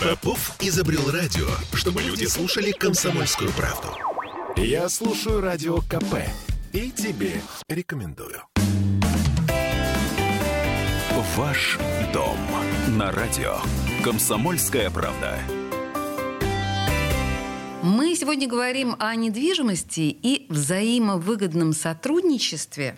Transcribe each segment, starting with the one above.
Попов изобрел радио, чтобы люди слушали комсомольскую правду. Я слушаю радио КП и тебе рекомендую. Ваш дом на радио. Комсомольская правда. Мы сегодня говорим о недвижимости и взаимовыгодном сотрудничестве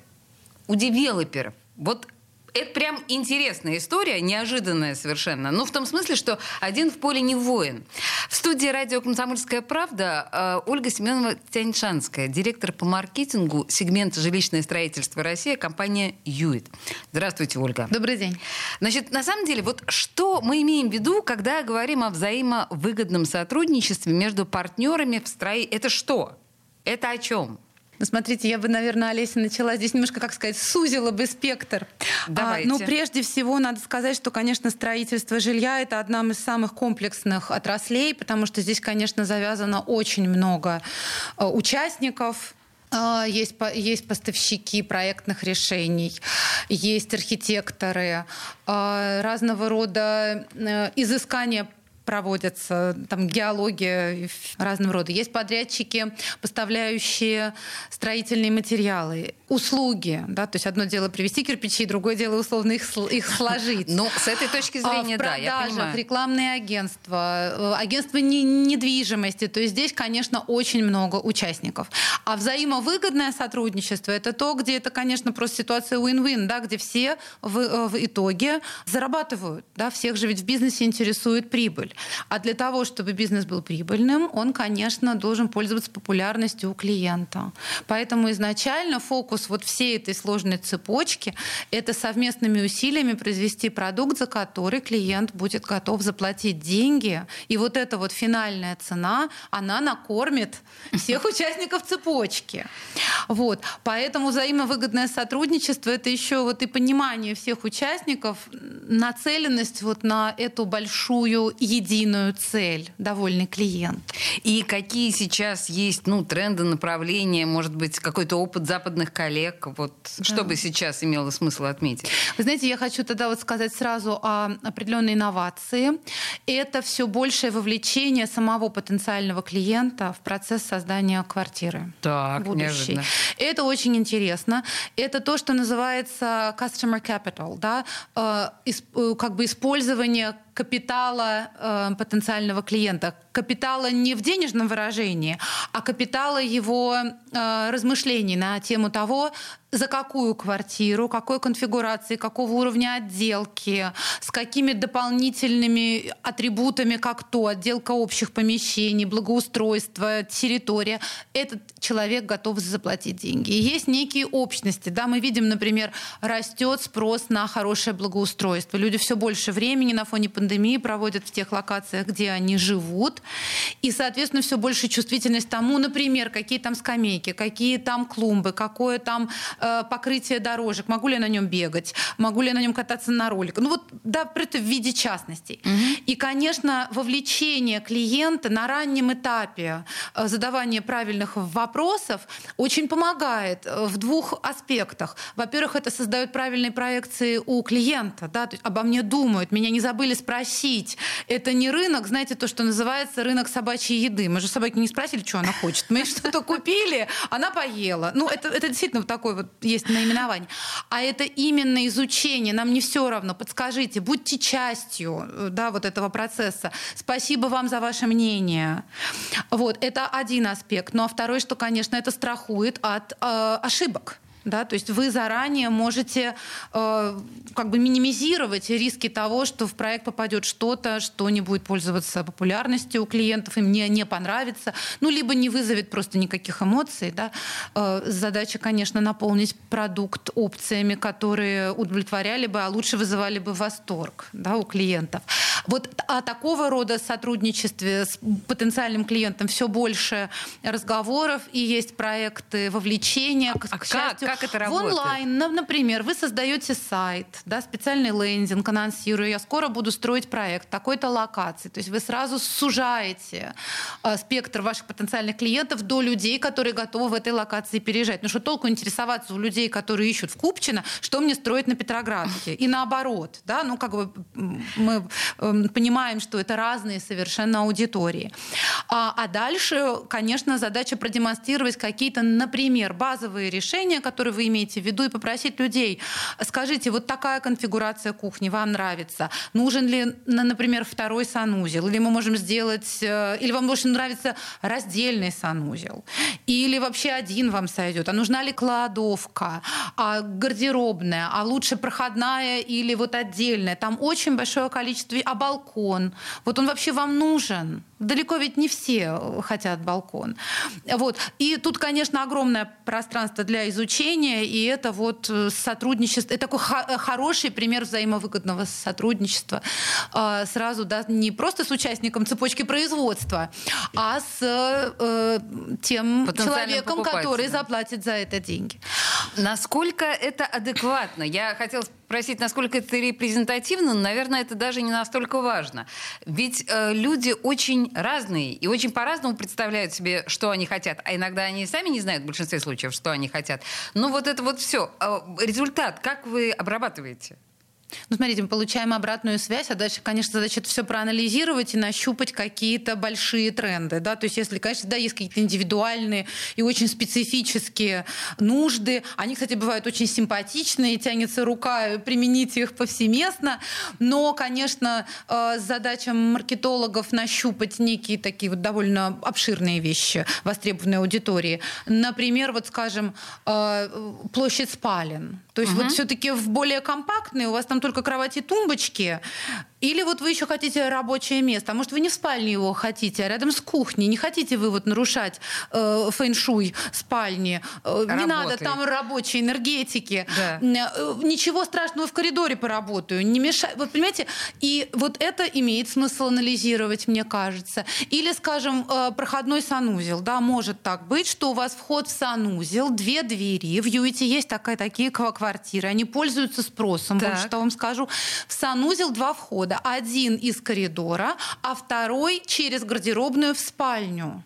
у девелоперов. Вот это прям интересная история, неожиданная совершенно. Ну, в том смысле, что один в поле не воин. В студии радио «Комсомольская правда» э, Ольга Семенова Тяньшанская, директор по маркетингу сегмента жилищное строительство России, компания «Юит». Здравствуйте, Ольга. Добрый день. Значит, на самом деле, вот что мы имеем в виду, когда говорим о взаимовыгодном сотрудничестве между партнерами в строительстве? Это что? Это о чем? Ну, смотрите, я бы, наверное, Олеся начала здесь немножко, как сказать, сузила бы спектр. Давайте. А, ну, прежде всего, надо сказать, что, конечно, строительство жилья — это одна из самых комплексных отраслей, потому что здесь, конечно, завязано очень много э, участников, а, есть, есть поставщики проектных решений, есть архитекторы, а, разного рода э, изыскания проводятся, там геология разного рода. Есть подрядчики, поставляющие строительные материалы, услуги. Да? То есть одно дело привезти кирпичи, другое дело условно их, их сложить. Ну, с этой точки а зрения, да, я понимаю. рекламные агентства, э, агентства недвижимости. То есть здесь, конечно, очень много участников. А взаимовыгодное сотрудничество — это то, где это, конечно, просто ситуация win-win, да, где все в, э, в итоге зарабатывают. Да? Всех же ведь в бизнесе интересует прибыль прибыль. А для того, чтобы бизнес был прибыльным, он, конечно, должен пользоваться популярностью у клиента. Поэтому изначально фокус вот всей этой сложной цепочки — это совместными усилиями произвести продукт, за который клиент будет готов заплатить деньги. И вот эта вот финальная цена, она накормит всех участников цепочки. Вот. Поэтому взаимовыгодное сотрудничество — это еще вот и понимание всех участников, нацеленность вот на эту большую единую цель, довольный клиент. И какие сейчас есть ну, тренды, направления, может быть, какой-то опыт западных коллег, вот, да. что бы сейчас имело смысл отметить? Вы знаете, я хочу тогда вот сказать сразу о определенной инновации. Это все большее вовлечение самого потенциального клиента в процесс создания квартиры. Так, будущей. неожиданно. Это очень интересно. Это то, что называется customer capital, да? Э, э, как бы использование капитала э, потенциального клиента. Капитала не в денежном выражении, а капитала его э, размышлений на тему того, за какую квартиру, какой конфигурации, какого уровня отделки, с какими дополнительными атрибутами, как то, отделка общих помещений, благоустройство, территория, этот человек готов заплатить деньги. Есть некие общности. Да, мы видим, например, растет спрос на хорошее благоустройство. Люди все больше времени на фоне пандемии проводят в тех локациях, где они живут. И, соответственно, все больше чувствительность тому, например, какие там скамейки, какие там клумбы, какое там Э, покрытие дорожек, могу ли я на нем бегать, могу ли я на нем кататься на роликах. Ну вот, да, это в виде частностей. Угу. И, конечно, вовлечение клиента на раннем этапе э, задавания правильных вопросов очень помогает э, в двух аспектах. Во-первых, это создает правильные проекции у клиента, да, то есть обо мне думают, меня не забыли спросить. Это не рынок, знаете, то, что называется рынок собачьей еды. Мы же собаки не спросили, что она хочет. Мы что-то купили, она поела. Ну, это, это действительно вот такой вот есть наименование. А это именно изучение. Нам не все равно. Подскажите, будьте частью э, да, вот этого процесса. Спасибо вам за ваше мнение. Вот, это один аспект. Ну а второй, что, конечно, это страхует от э, ошибок. Да, то есть вы заранее можете э, как бы минимизировать риски того, что в проект попадет что-то, что не будет пользоваться популярностью у клиентов, им не, не понравится, ну, либо не вызовет просто никаких эмоций. Да. Э, задача, конечно, наполнить продукт опциями, которые удовлетворяли бы, а лучше вызывали бы восторг да, у клиентов. Вот о такого рода сотрудничестве с потенциальным клиентом все больше разговоров, и есть проекты вовлечения. А, к, к счастью, Как это в работает? онлайн, на- например, вы создаете сайт, да, специальный лендинг, анонсирую, я скоро буду строить проект такой-то локации. То есть вы сразу сужаете э, спектр ваших потенциальных клиентов до людей, которые готовы в этой локации переезжать. Ну что толку интересоваться у людей, которые ищут в Купчино, что мне строить на Петроградке? И наоборот, да, ну как бы мы эм, понимаем, что это разные совершенно аудитории. А, а дальше, конечно, задача продемонстрировать какие-то, например, базовые решения, которые вы имеете в виду, и попросить людей, скажите, вот такая конфигурация кухни вам нравится? Нужен ли, на- например, второй санузел? Или мы можем сделать, э, или вам больше нравится раздельный санузел? Или вообще один вам сойдет? А нужна ли кладовка? А гардеробная? А лучше проходная или вот отдельная? Там очень большое количество... А балкон? Вот он вообще вам нужен? Далеко ведь не все хотят балкон. Вот. И тут, конечно, огромное пространство для изучения, и это вот э, сотрудничество, это такой э, хороший пример взаимовыгодного сотрудничества. А, Сразу, да, не просто с участником цепочки производства, а с э, тем человеком, который заплатит за это деньги. Насколько это адекватно? Я хотела спросить, насколько это репрезентативно, но, наверное, это даже не настолько важно. Ведь э, люди очень разные и очень по-разному представляют себе, что они хотят. А иногда они сами не знают в большинстве случаев, что они хотят. Ну вот это вот все. Результат, как вы обрабатываете? Ну, смотрите, мы получаем обратную связь, а дальше, конечно, задача это все проанализировать и нащупать какие-то большие тренды. Да? То есть, если, конечно, да, есть какие-то индивидуальные и очень специфические нужды, они, кстати, бывают очень симпатичные, тянется рука применить их повсеместно, но, конечно, э, задача маркетологов нащупать некие такие вот довольно обширные вещи востребованной аудитории. Например, вот, скажем, э, площадь спален. То есть вот все-таки в более компактные у вас там только кровати и тумбочки, или вот вы еще хотите рабочее место, а может вы не в спальне его хотите, а рядом с кухней, не хотите вы вот нарушать э, фэншуй спальни, э, не надо там рабочей энергетики, Да. Э, ничего страшного в коридоре поработаю, не мешай, вот понимаете, и вот это имеет смысл анализировать, мне кажется. Или, скажем, э, проходной санузел, да, может так быть, что у вас вход в санузел, две двери, в Юите есть такая, такие ква- квартиры, они пользуются спросом, Так. вот что вам скажу. В санузел два входа, один из коридора, а второй через гардеробную в спальню.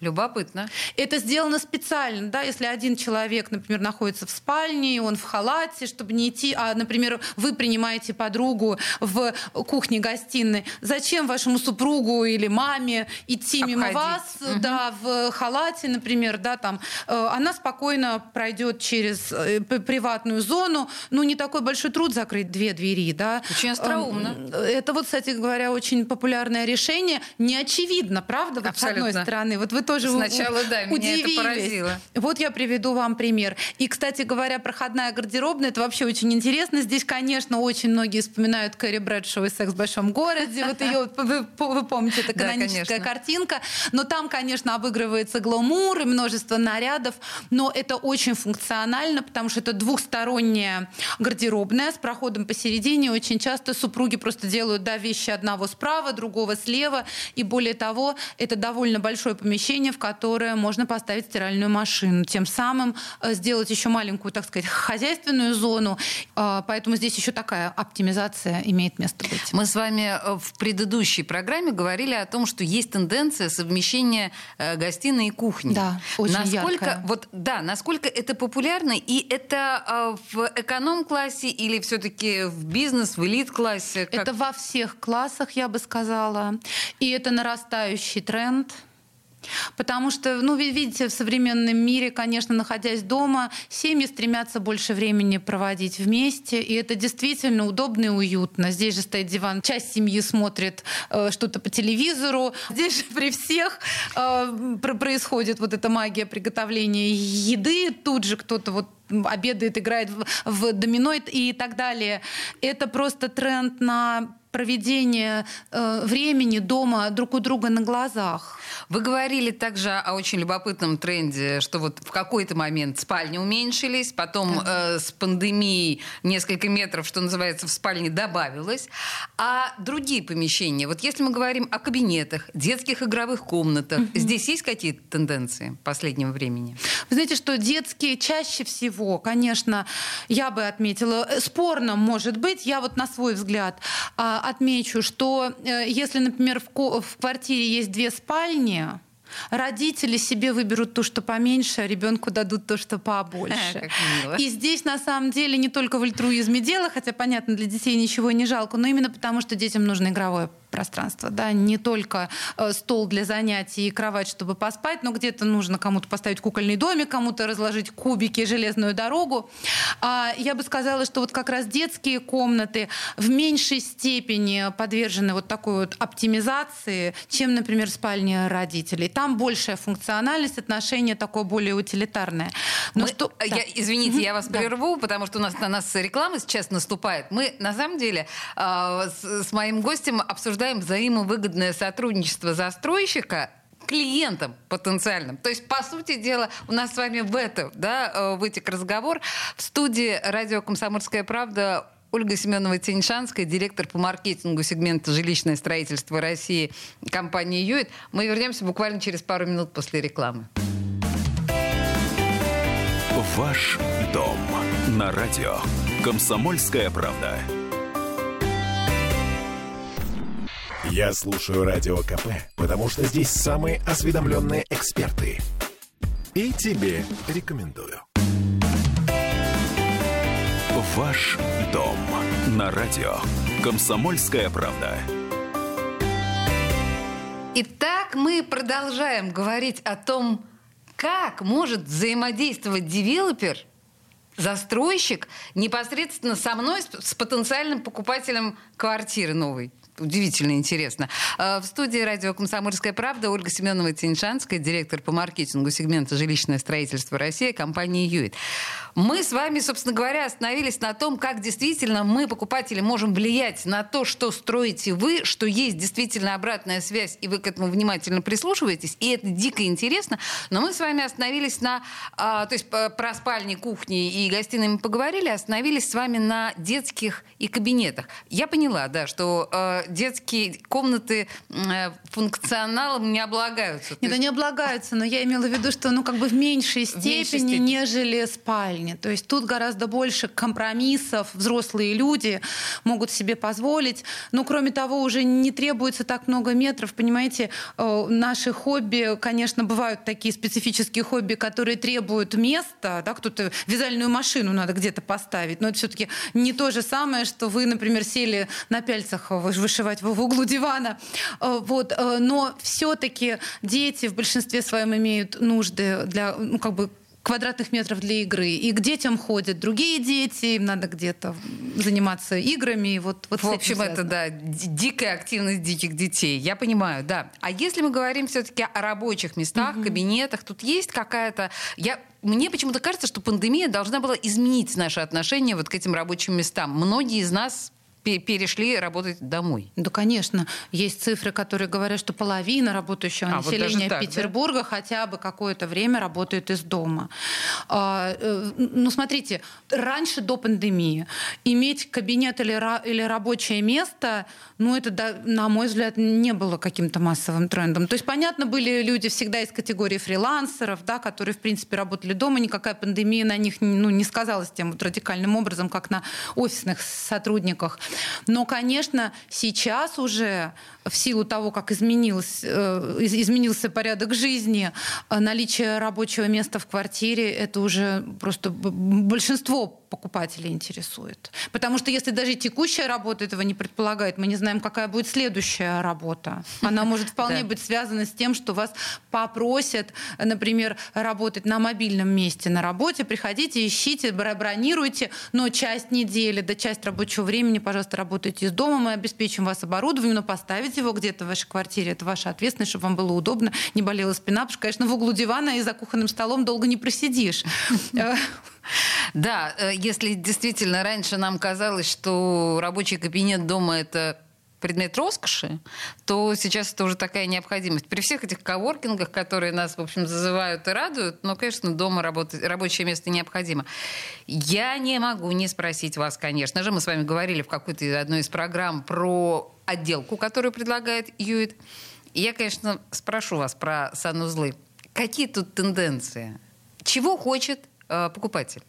Любопытно. Это сделано специально, да, если один человек, например, находится в спальне, он в халате, чтобы не идти, а, например, вы принимаете подругу в кухне-гостиной, зачем вашему супругу или маме идти мимо Обходить. вас, да, в халате, например, да, там, э, она спокойно пройдет через э, приватную зону, ну, не такой большой труд закрыть две двери, да. Очень остроумно. Эм, Это вот, кстати говоря, очень популярное решение. Не очевидно, правда, вот с одной стороны. Вот вы тоже Сначала, да, меня это удивились. поразило. Вот я приведу вам пример. И, кстати говоря, проходная гардеробная, это вообще очень интересно. Здесь, конечно, очень многие вспоминают Кэрри Брэдшоу и «Секс в большом городе». Вот ее, вы, вы помните, это Да, каноническая конечно. картинка. Но там, конечно, обыгрывается гламур и множество нарядов. Но это очень функционально, потому что это двухсторонняя гардеробная с проходом посередине. Очень часто супруги просто делают да, вещи одного справа, другого слева. И более того, это довольно большое помещение, в которое можно поставить стиральную машину. Тем самым э, сделать еще маленькую, так сказать, хозяйственную зону. Э, Поэтому здесь еще такая оптимизация имеет место быть. Мы с вами э, в предыдущей программе говорили о том, что есть тенденция совмещения гостиной и кухни. Да, очень насколько, яркая. Вот, да, насколько это популярно, и это в эконом-классе или все-таки в бизнес, в элит-классе? Как- Это во всех классах, я бы сказала. И это нарастающий тренд. Потому что, ну, вы видите, в современном мире, конечно, находясь дома, семьи стремятся больше времени проводить вместе, и это действительно удобно и уютно. Здесь же стоит диван, часть семьи смотрит э, что-то по телевизору. Здесь же при всех э, про- происходит вот эта магия приготовления еды. Тут же кто-то вот обедает, играет в, в домино и так далее. Это просто тренд на проведение э, времени дома друг у друга на глазах. Вы говорили также о очень любопытном тренде, что вот в какой-то момент спальни уменьшились, потом э, с пандемией несколько метров, что называется, в спальне добавилось. А другие помещения, вот если мы говорим о кабинетах, детских игровых комнатах, угу. здесь есть какие-то тенденции последнего времени? Вы знаете, что детские чаще всего, конечно, я бы отметила, э, спорно может быть, я вот на свой взгляд а, отмечу, что э, если, например, в, в квартире есть две спальни, Родители себе выберут то, что поменьше, а ребенку дадут то, что побольше. А, и здесь на самом деле не только в альтруизме дело, хотя понятно, для детей ничего не жалко, но именно потому, что детям нужно игровое пространство, да, не только э, стол для занятий и кровать, чтобы поспать, но где-то нужно кому-то поставить кукольный домик, кому-то разложить кубики, железную дорогу. А я бы сказала, что вот как раз детские комнаты в меньшей степени подвержены вот такой вот оптимизации, чем, например, спальни родителей. Там большая функциональность, отношение такое более утилитарное. Но Мы, что... я, извините, я вас прерву, потому что у нас на нас реклама сейчас наступает. Мы, на самом деле, э, с, с моим гостем обсуждаем обсуждаем взаимовыгодное сотрудничество застройщика клиентам потенциальным. То есть, по сути дела, у нас с вами в это, да, э, вытек разговор. В студии радио «Комсомольская правда» Ольга Семенова Теньшанская, директор по маркетингу сегмента жилищное строительство России компании «Юит». Мы вернемся буквально через пару минут после рекламы. Ваш дом на радио «Комсомольская правда». Я слушаю Радио КП, потому что здесь самые осведомленные эксперты. И тебе рекомендую. Ваш дом на радио. Комсомольская правда. Итак, мы продолжаем говорить о том, как может взаимодействовать девелопер, застройщик непосредственно со мной, с потенциальным покупателем квартиры новой удивительно интересно. А, в студии радио «Комсомольская правда» Ольга Семенова Тиньшанская, директор по маркетингу сегмента «Жилищное строительство России» компании «Юит». Мы с вами, собственно говоря, остановились на том, как действительно мы, покупатели, можем влиять на то, что строите вы, что есть действительно обратная связь, и вы к этому внимательно прислушиваетесь, и это дико интересно. Но мы с вами остановились на... А, то есть про спальни, кухни и гостиные мы поговорили, остановились с вами на детских и кабинетах. Я поняла, да, что а, детские комнаты э, функционалом не облагаются. Нет, они облагаются, но я имела в виду, что ну как бы в меньшей степени, меньшей степени. нежели спальни. То есть тут гораздо больше компромиссов, взрослые люди могут себе позволить. Но кроме того, уже не требуется так много метров. Понимаете, э, наши хобби, конечно, бывают такие специфические хобби, которые требуют места. Да, кто-то вязальную машину надо где-то поставить. Но это все-таки не то же самое, что вы, например, сели на пяльцах выше вышивать в углу дивана. Э, вот. Э, но все-таки дети в большинстве своем имеют нужды для, ну, как бы, квадратных метров для игры. И к детям ходят другие дети, им надо где-то заниматься играми. И вот, вот в общем, это, да, дикая активность диких детей. Я понимаю, да. А если мы говорим все-таки о рабочих местах, угу. кабинетах, тут есть какая-то... Я мне почему-то кажется, что пандемия должна была изменить наши отношения вот к этим рабочим местам. Многие из нас перешли работать домой. Да, конечно. Есть цифры, которые говорят, что половина работающего а, населения вот так, Петербурга да? хотя бы какое-то время работает из дома. А, э, ну, смотрите, раньше, до пандемии, иметь кабинет или, или рабочее место, ну, это, на мой взгляд, не было каким-то массовым трендом. То есть, понятно, были люди всегда из категории фрилансеров, да, которые, в принципе, работали дома, никакая пандемия на них ну, не сказалась тем вот радикальным образом, как на офисных сотрудниках. Но, конечно, сейчас уже в силу того, как изменился, э, изменился порядок жизни, э, наличие рабочего места в квартире, это уже просто большинство покупателей интересует. Потому что если даже текущая работа этого не предполагает, мы не знаем, какая будет следующая работа. Она может вполне быть связана с тем, что вас попросят, например, работать на мобильном месте на работе. Приходите, ищите, бронируйте, но часть недели, да часть рабочего времени, пожалуйста, работайте из дома, мы обеспечим вас оборудованием, но поставить его где-то в вашей квартире. Это ваша ответственность, чтобы вам было удобно, не болела спина, потому что, конечно, в углу дивана и за кухонным столом долго не просидишь. Да, э, если действительно раньше нам казалось, что рабочий кабинет дома это предмет роскоши, то сейчас это уже такая необходимость. При всех этих коворкингах, которые нас, в общем, зазывают и радуют, но, конечно, дома работать, рабочее место необходимо. Я не могу не спросить вас, конечно же, мы с вами говорили в какой-то одной из программ про отделку, которую предлагает Юит. Я, конечно, спрошу вас про санузлы. Какие тут тенденции? Чего хочет покупатель?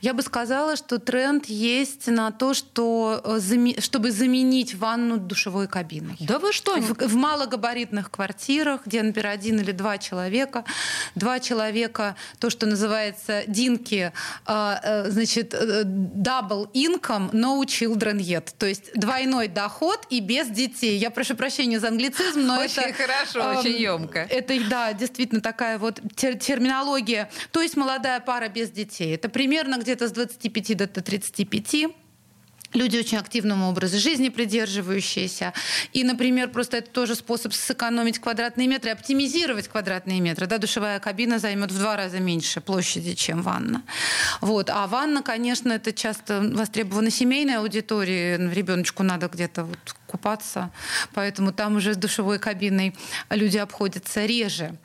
Я бы сказала, что тренд есть на то, что, э, чтобы заменить ванну душевой кабиной. Да вы что? В, в малогабаритных квартирах, где, например, один или два человека, два человека, то, что называется динки, э, э, значит, double income, no children yet. То есть двойной доход и без детей. Я прошу прощения за англицизм, но очень это... хорошо, э, очень емко. Это, да, действительно такая вот терминология. То есть молодая пара без детей. Это примерно где-то с 25 до 35 люди очень активному образу жизни придерживающиеся. И, например, просто это тоже способ сэкономить квадратные метры, оптимизировать квадратные метры. Да, душевая кабина займет в два раза меньше площади, чем ванна. Вот. А ванна, конечно, это часто востребована семейной аудитории. Ребеночку надо где-то вот купаться, поэтому там уже с душевой кабиной люди обходятся реже.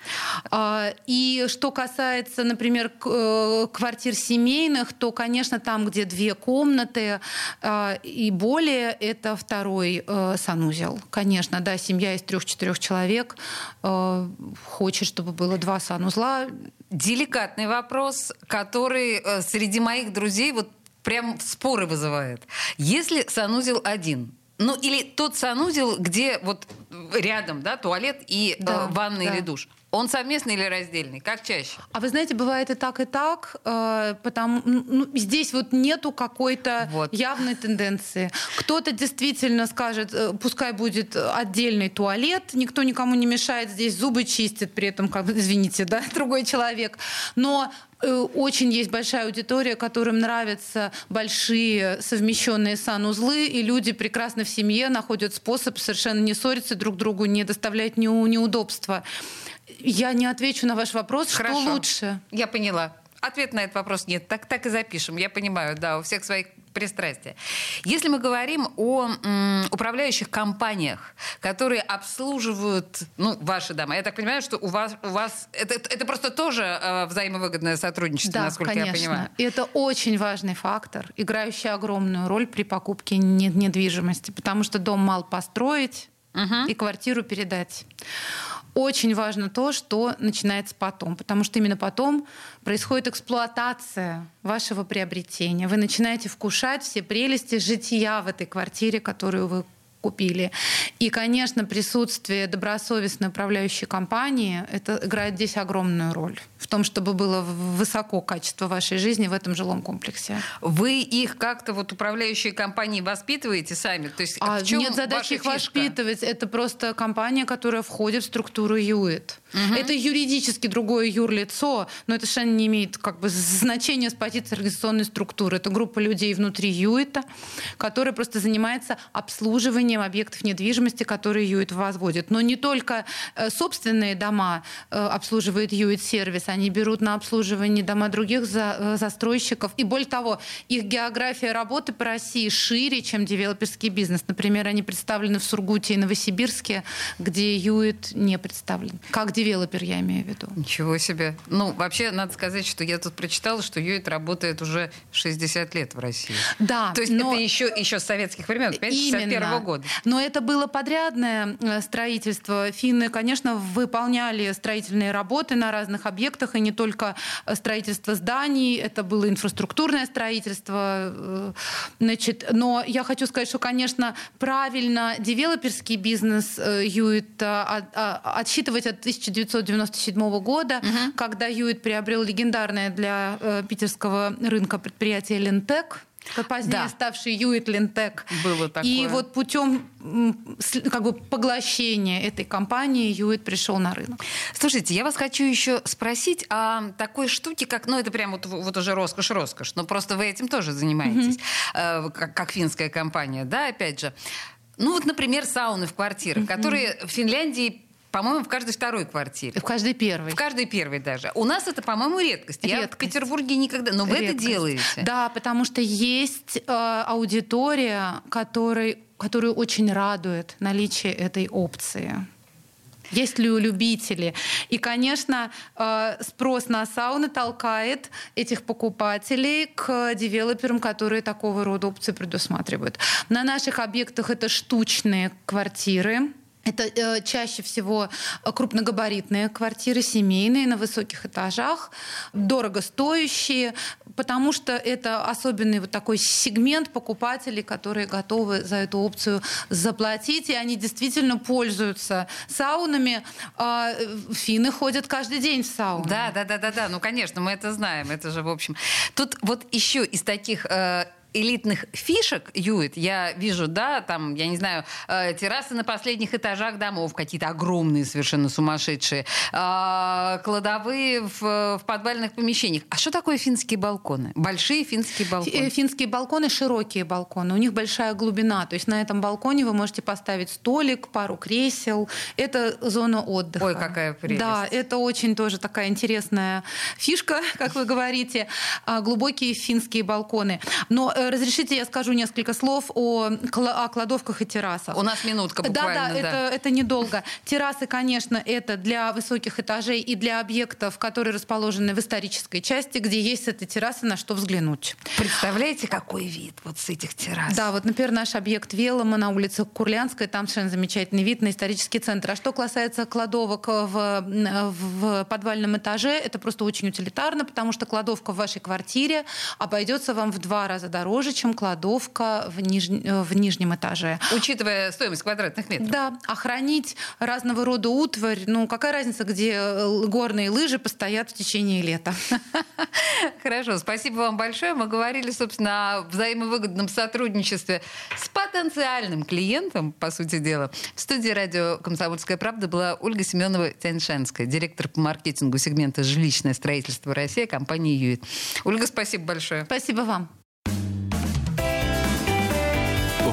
А, и что касается, например, э, квартир семейных, то, конечно, там, где две комнаты а, и более, это второй э, санузел. Конечно, да, семья из трех-четырех человек э, хочет, чтобы было два санузла. Деликатный вопрос, который среди моих друзей вот прям споры вызывает. Если санузел один, ну, или тот санузел, где вот рядом, да, туалет и э, да, э, ванна да. или душ. Он совместный или раздельный? Как чаще? А вы знаете, бывает и так, и так. Э, потому, ну, здесь вот нету какой-то вот. явной тенденции. Кто-то действительно скажет, э, пускай будет отдельный туалет, никто никому не мешает, здесь зубы чистит, при этом, как, извините, да, другой человек. Но Э, очень есть большая аудитория, которым нравятся большие совмещенные санузлы, и люди прекрасно в семье находят способ совершенно не ссориться друг другу, не доставлять неудобства. Я не отвечу на ваш вопрос, Хорошо. что лучше. Я поняла. Ответ на этот вопрос нет. Так, так и запишем. Я понимаю, да, у всех своих пристрастия. Если мы говорим о м, управляющих компаниях, которые обслуживают, ну, ваши дома, я так понимаю, что у вас, у вас это, это просто тоже э, взаимовыгодное сотрудничество, да, насколько конечно. я понимаю. И это очень важный фактор, играющий огромную роль при покупке недвижимости, потому что дом мал построить угу. и квартиру передать очень важно то, что начинается потом, потому что именно потом происходит эксплуатация вашего приобретения. Вы начинаете вкушать все прелести жития в этой квартире, которую вы купили. И, конечно, присутствие добросовестной управляющей компании это играет здесь огромную роль в том, чтобы было высоко качество вашей жизни в этом жилом комплексе. Вы их как-то вот управляющие компании воспитываете сами? То есть а, нет задачи их фишка? воспитывать. Это просто компания, которая входит в структуру ЮИТ. Угу. Это юридически другое юрлицо, но это совершенно не имеет как бы значения с позиции организационной структуры. Это группа людей внутри ЮИТа, которая просто занимается обслуживанием объектов недвижимости, которые ЮИТ возводит. Но не только э, собственные дома э, обслуживает ЮИТ-сервис, они берут на обслуживание дома других за, э, застройщиков. И более того, их география работы по России шире, чем девелоперский бизнес. Например, они представлены в Сургуте и Новосибирске, где ЮИТ не представлен. Как девелопер, я имею в виду. Ничего себе. Ну, вообще, надо сказать, что я тут прочитала, что ЮИТ работает уже 60 лет в России. Да. То есть но... это еще, еще с советских времен, понимаете, 61 года. Но это было подрядное э, строительство. Финны, конечно, выполняли строительные работы на разных объектах, и не только э, строительство зданий, это было инфраструктурное строительство. Э, значит, но я хочу сказать, что, конечно, правильно девелоперский бизнес Юит отсчитывать от 1997 года, угу. когда Юит приобрел легендарное для питерского рынка предприятие Лентек позднее да. ставший Юит Лентек. Было такое. И вот путем как бы поглощения этой компании Юит пришел на рынок. Слушайте, я вас хочу еще спросить о такой штуке, как, ну это прям вот, вот уже роскошь-роскошь, но просто вы этим тоже занимаетесь, mm-hmm. э, как, как финская компания, да, опять же. Ну вот, например, сауны в квартирах, mm-hmm. которые в Финляндии по-моему, в каждой второй квартире. В каждой первой. В каждой первой даже. У нас это, по-моему, редкость. редкость. Я в Петербурге никогда... Но вы редкость. это делаете. Да, потому что есть э, аудитория, которой которую очень радует наличие этой опции. Есть ли у любителей? И, конечно, э, спрос на сауны толкает этих покупателей к девелоперам, которые такого рода опции предусматривают. На наших объектах это штучные квартиры, это э, чаще всего крупногабаритные квартиры, семейные, на высоких этажах, дорого стоящие, потому что это особенный вот такой сегмент покупателей, которые готовы за эту опцию заплатить, и они действительно пользуются саунами. А финны ходят каждый день в сауну. Да, да, да, да, да. Ну, конечно, мы это знаем. Это же, в общем... Тут вот еще из таких э, элитных фишек, Юит, я вижу, да, там, я не знаю, э, террасы на последних этажах домов, какие-то огромные, совершенно сумасшедшие, э, кладовые в, в подвальных помещениях. А что такое финские балконы? Большие финские балконы? Э, финские балконы широкие балконы, у них большая глубина, то есть на этом балконе вы можете поставить столик, пару кресел, это зона отдыха. Ой, какая прелесть. Да, это очень тоже такая интересная фишка, как вы говорите, а, глубокие финские балконы. Но разрешите, я скажу несколько слов о, о кладовках и террасах. У нас минутка буквально. Да, да, да. Это, это недолго. Террасы, конечно, это для высоких этажей и для объектов, которые расположены в исторической части, где есть эта терраса, на что взглянуть. Представляете, какой вид вот с этих террас? Да, вот, например, наш объект Велома на улице Курлянской, там совершенно замечательный вид на исторический центр. А что касается кладовок в, в подвальном этаже, это просто очень утилитарно, потому что кладовка в вашей квартире обойдется вам в два раза дороже дороже, чем кладовка в, ниж... Э, в нижнем этаже. Учитывая стоимость квадратных метров. Да, охранить разного рода утварь. Ну, какая разница, где э, горные лыжи постоят в течение лета? Хорошо, спасибо вам большое. Мы говорили, собственно, о взаимовыгодном сотрудничестве с потенциальным клиентом, по сути дела. В студии радио «Комсомольская правда» была Ольга Семенова-Тяньшанская, директор по маркетингу сегмента «Жилищное строительство России» компании «Юит». Ольга, спасибо большое. Спасибо вам.